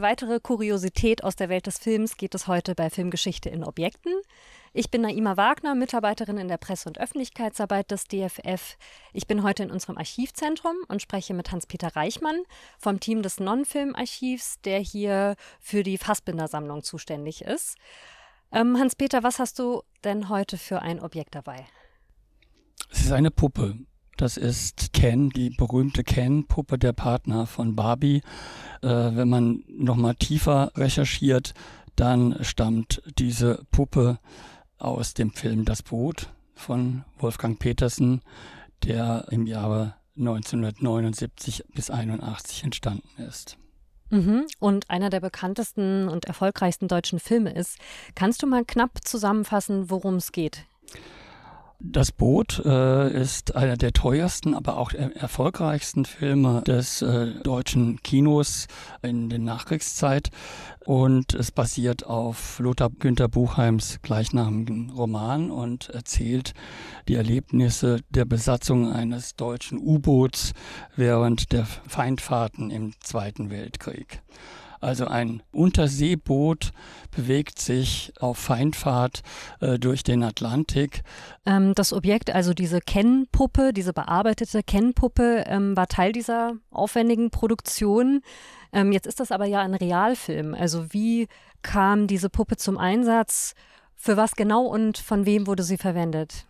Weitere Kuriosität aus der Welt des Films geht es heute bei Filmgeschichte in Objekten. Ich bin Naima Wagner, Mitarbeiterin in der Presse- und Öffentlichkeitsarbeit des DFF. Ich bin heute in unserem Archivzentrum und spreche mit Hans-Peter Reichmann vom Team des Non-Film-Archivs, der hier für die Fassbinder-Sammlung zuständig ist. Ähm, Hans-Peter, was hast du denn heute für ein Objekt dabei? Es ist eine Puppe. Das ist Ken, die berühmte Ken-Puppe, der Partner von Barbie. Äh, wenn man nochmal tiefer recherchiert, dann stammt diese Puppe aus dem Film Das Boot von Wolfgang Petersen, der im Jahre 1979 bis 81 entstanden ist. Mhm. Und einer der bekanntesten und erfolgreichsten deutschen Filme ist. Kannst du mal knapp zusammenfassen, worum es geht? Das Boot äh, ist einer der teuersten, aber auch er erfolgreichsten Filme des äh, deutschen Kinos in der Nachkriegszeit und es basiert auf Lothar Günther Buchheims gleichnamigen Roman und erzählt die Erlebnisse der Besatzung eines deutschen U-Boots während der Feindfahrten im Zweiten Weltkrieg. Also ein Unterseeboot bewegt sich auf Feindfahrt äh, durch den Atlantik. Ähm, das Objekt, also diese Kennpuppe, diese bearbeitete Kennpuppe, ähm, war Teil dieser aufwendigen Produktion. Ähm, jetzt ist das aber ja ein Realfilm. Also wie kam diese Puppe zum Einsatz? Für was genau und von wem wurde sie verwendet?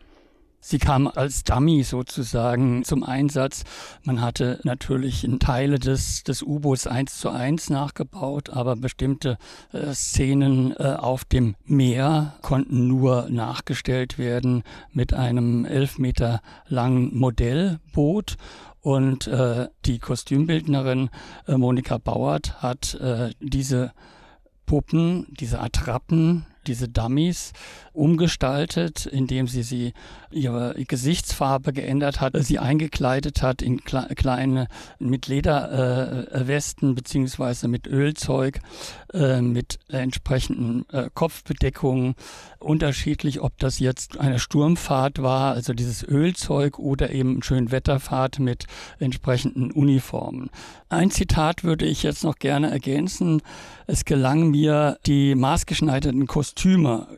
Sie kam als Dummy sozusagen zum Einsatz. Man hatte natürlich Teile des, des U-Boots eins zu eins nachgebaut, aber bestimmte äh, Szenen äh, auf dem Meer konnten nur nachgestellt werden mit einem elf Meter langen Modellboot. Und äh, die Kostümbildnerin äh, Monika Bauert hat äh, diese Puppen, diese Attrappen diese Dummies umgestaltet, indem sie sie ihre Gesichtsfarbe geändert hat, sie eingekleidet hat in kleine mit Lederwesten äh, beziehungsweise mit Ölzeug, äh, mit entsprechenden äh, Kopfbedeckungen, unterschiedlich, ob das jetzt eine Sturmfahrt war, also dieses Ölzeug oder eben Schönwetterfahrt mit entsprechenden Uniformen. Ein Zitat würde ich jetzt noch gerne ergänzen. Es gelang mir, die maßgeschneiderten Kostüme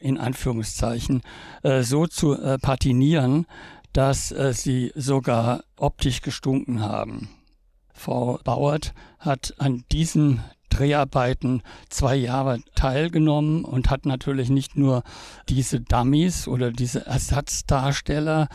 in Anführungszeichen äh, so zu äh, patinieren, dass äh, sie sogar optisch gestunken haben. Frau Bauert hat an diesen Dreharbeiten zwei Jahre teilgenommen und hat natürlich nicht nur diese Dummies oder diese Ersatzdarsteller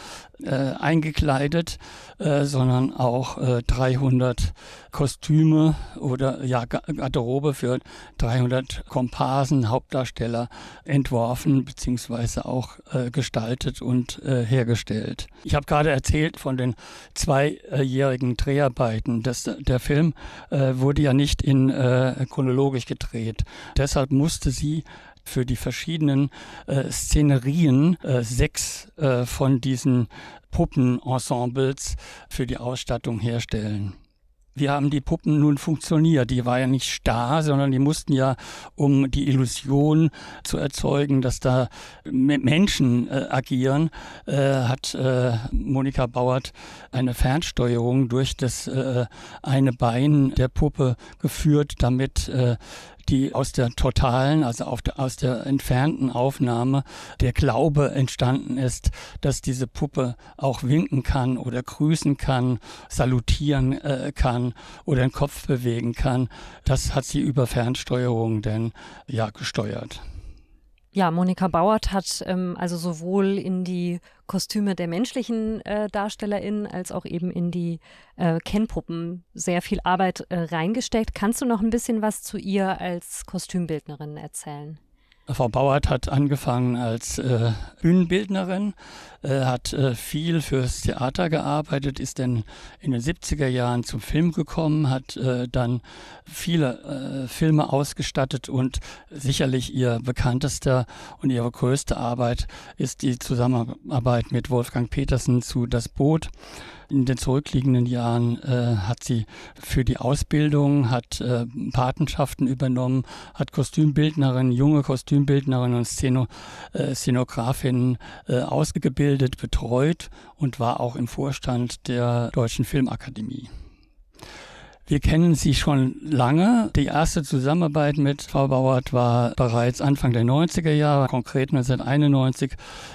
äh, eingekleidet, äh, sondern auch äh, 300 Kostüme oder ja, Garderobe für 300 Komparsen, Hauptdarsteller entworfen beziehungsweise auch äh, gestaltet und äh, hergestellt. Ich habe gerade erzählt von den zweijährigen Dreharbeiten. Das, der Film äh, wurde ja nicht in äh, chronologisch gedreht. Deshalb musste sie für die verschiedenen äh, Szenerien äh, sechs äh, von diesen Puppenensembles für die Ausstattung herstellen. Wie haben die Puppen nun funktioniert? Die war ja nicht starr, sondern die mussten ja, um die Illusion zu erzeugen, dass da Menschen äh, agieren, äh, hat äh, Monika Bauert eine Fernsteuerung durch das äh, eine Bein der Puppe geführt, damit äh, die aus der totalen, also der, aus der entfernten Aufnahme der Glaube entstanden ist, dass diese Puppe auch winken kann oder grüßen kann, salutieren äh, kann oder den Kopf bewegen kann. Das hat sie über Fernsteuerung denn ja gesteuert. Ja, Monika Bauert hat ähm, also sowohl in die Kostüme der menschlichen äh, DarstellerInnen als auch eben in die äh, Kennpuppen sehr viel Arbeit äh, reingesteckt. Kannst du noch ein bisschen was zu ihr als Kostümbildnerin erzählen? Frau Bauert hat angefangen als äh, Bühnenbildnerin, äh, hat äh, viel fürs Theater gearbeitet, ist dann in den 70er Jahren zum Film gekommen, hat äh, dann viele äh, Filme ausgestattet und sicherlich ihr bekanntester und ihre größte Arbeit ist die Zusammenarbeit mit Wolfgang Petersen zu Das Boot. In den zurückliegenden Jahren äh, hat sie für die Ausbildung, hat äh, Patenschaften übernommen, hat Kostümbildnerinnen, junge Kostümbildnerinnen und Szeno, äh, Szenografinnen äh, ausgebildet, betreut und war auch im Vorstand der Deutschen Filmakademie. Wir kennen sie schon lange. Die erste Zusammenarbeit mit Frau Bauert war bereits Anfang der 90er Jahre, konkret 1991,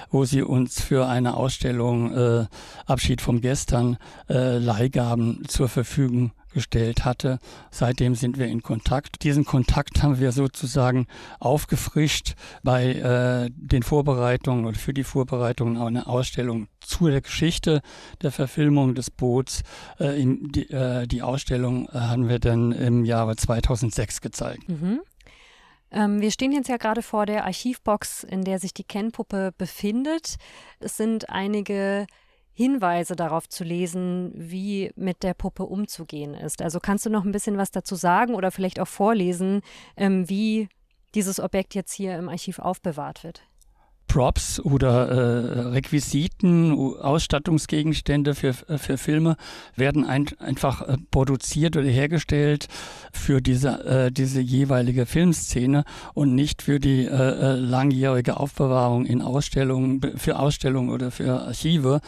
wo sie uns für eine Ausstellung äh, Abschied vom Gestern äh, Leihgaben zur Verfügung gestellt hatte. Seitdem sind wir in Kontakt. Diesen Kontakt haben wir sozusagen aufgefrischt bei äh, den Vorbereitungen oder für die Vorbereitungen einer Ausstellung zu der Geschichte der Verfilmung des Boots. Äh, in, die, äh, die, Ausstellung äh, haben wir dann im Jahre 2006 gezeigt. Mhm. Ähm, wir stehen jetzt ja gerade vor der Archivbox, in der sich die Kennpuppe befindet. Es sind einige Hinweise darauf zu lesen, wie mit der Puppe umzugehen ist. Also kannst du noch ein bisschen was dazu sagen oder vielleicht auch vorlesen, ähm, wie dieses Objekt jetzt hier im Archiv aufbewahrt wird? Props oder äh, Requisiten, Ausstattungsgegenstände für, für Filme werden ein, einfach äh, produziert oder hergestellt für diese, äh, diese jeweilige Filmszene und nicht für die äh, äh langjährige Aufbewahrung in Ausstellungen, für Ausstellungen oder für Archive.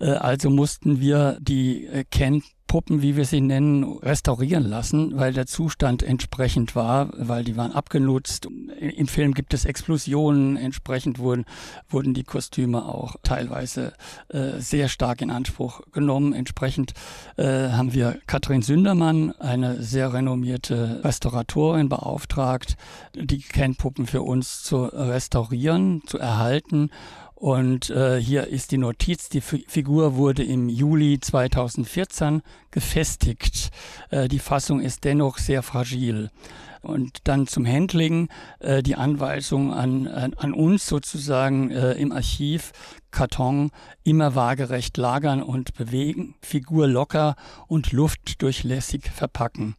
Äh, also mussten wir die äh, Ken Puppen, wie wir sie nennen, restaurieren lassen, weil der Zustand entsprechend war, weil die waren abgenutzt. Im Film gibt es Explosionen, entsprechend wurden, wurden die Kostüme auch teilweise äh, sehr stark in Anspruch genommen. Entsprechend äh, haben wir Katrin Sündermann, eine sehr renommierte Restauratorin, beauftragt, die Kennpuppen für uns zu restaurieren, zu erhalten und äh, hier ist die Notiz, die F Figur wurde im Juli 2014 gefestigt. Äh, die Fassung ist dennoch sehr fragil. Und dann zum Handling äh, die Anweisung an, an, an uns sozusagen äh, im Archiv, Karton immer waagerecht lagern und bewegen, Figur locker und luftdurchlässig verpacken.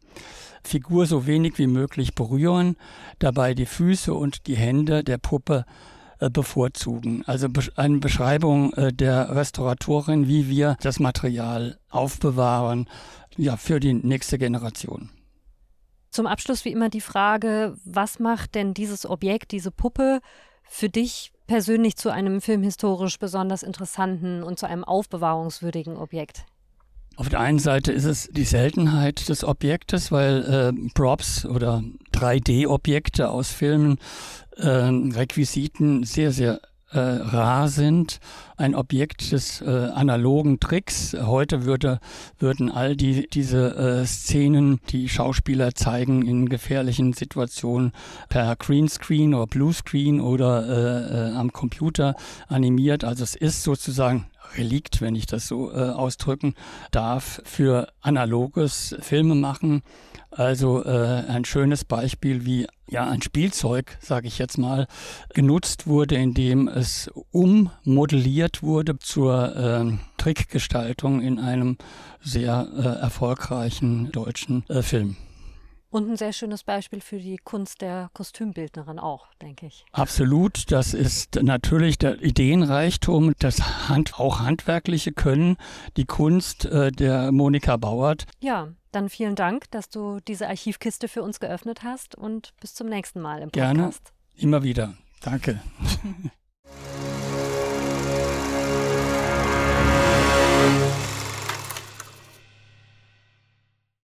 Figur so wenig wie möglich berühren, dabei die Füße und die Hände der Puppe bevorzugen. Also eine Beschreibung äh, der Restauratorin, wie wir das Material aufbewahren, ja, für die nächste Generation. Zum Abschluss wie immer die Frage, was macht denn dieses Objekt, diese Puppe für dich persönlich zu einem filmhistorisch besonders interessanten und zu einem aufbewahrungswürdigen Objekt? Auf der einen Seite ist es die Seltenheit des Objektes, weil äh, Props oder 3D-Objekte aus Filmen äh, Requisiten sehr, sehr äh, rar sind. Ein Objekt des äh, analogen Tricks. Heute würde, würden all die, diese äh, Szenen, die Schauspieler zeigen in gefährlichen Situationen per Greenscreen oder Bluescreen oder äh, äh, am Computer animiert. Also es ist sozusagen Relikt, wenn ich das so äh, ausdrücken darf, für analoges Filmemachen. Also äh, ein schönes Beispiel, wie ja ein Spielzeug, sage ich jetzt mal, genutzt wurde, indem es ummodelliert wurde zur äh, Trickgestaltung in einem sehr äh, erfolgreichen deutschen äh, Film. Und ein sehr schönes Beispiel für die Kunst der Kostümbildnerin auch, denke ich. Absolut. Das ist natürlich der Ideenreichtum, das Hand, auch handwerkliche Können, die Kunst äh, der Monika Bauert. Ja, dann vielen Dank, dass du diese Archivkiste für uns geöffnet hast und bis zum nächsten Mal im Podcast. Gerne, immer wieder. Danke.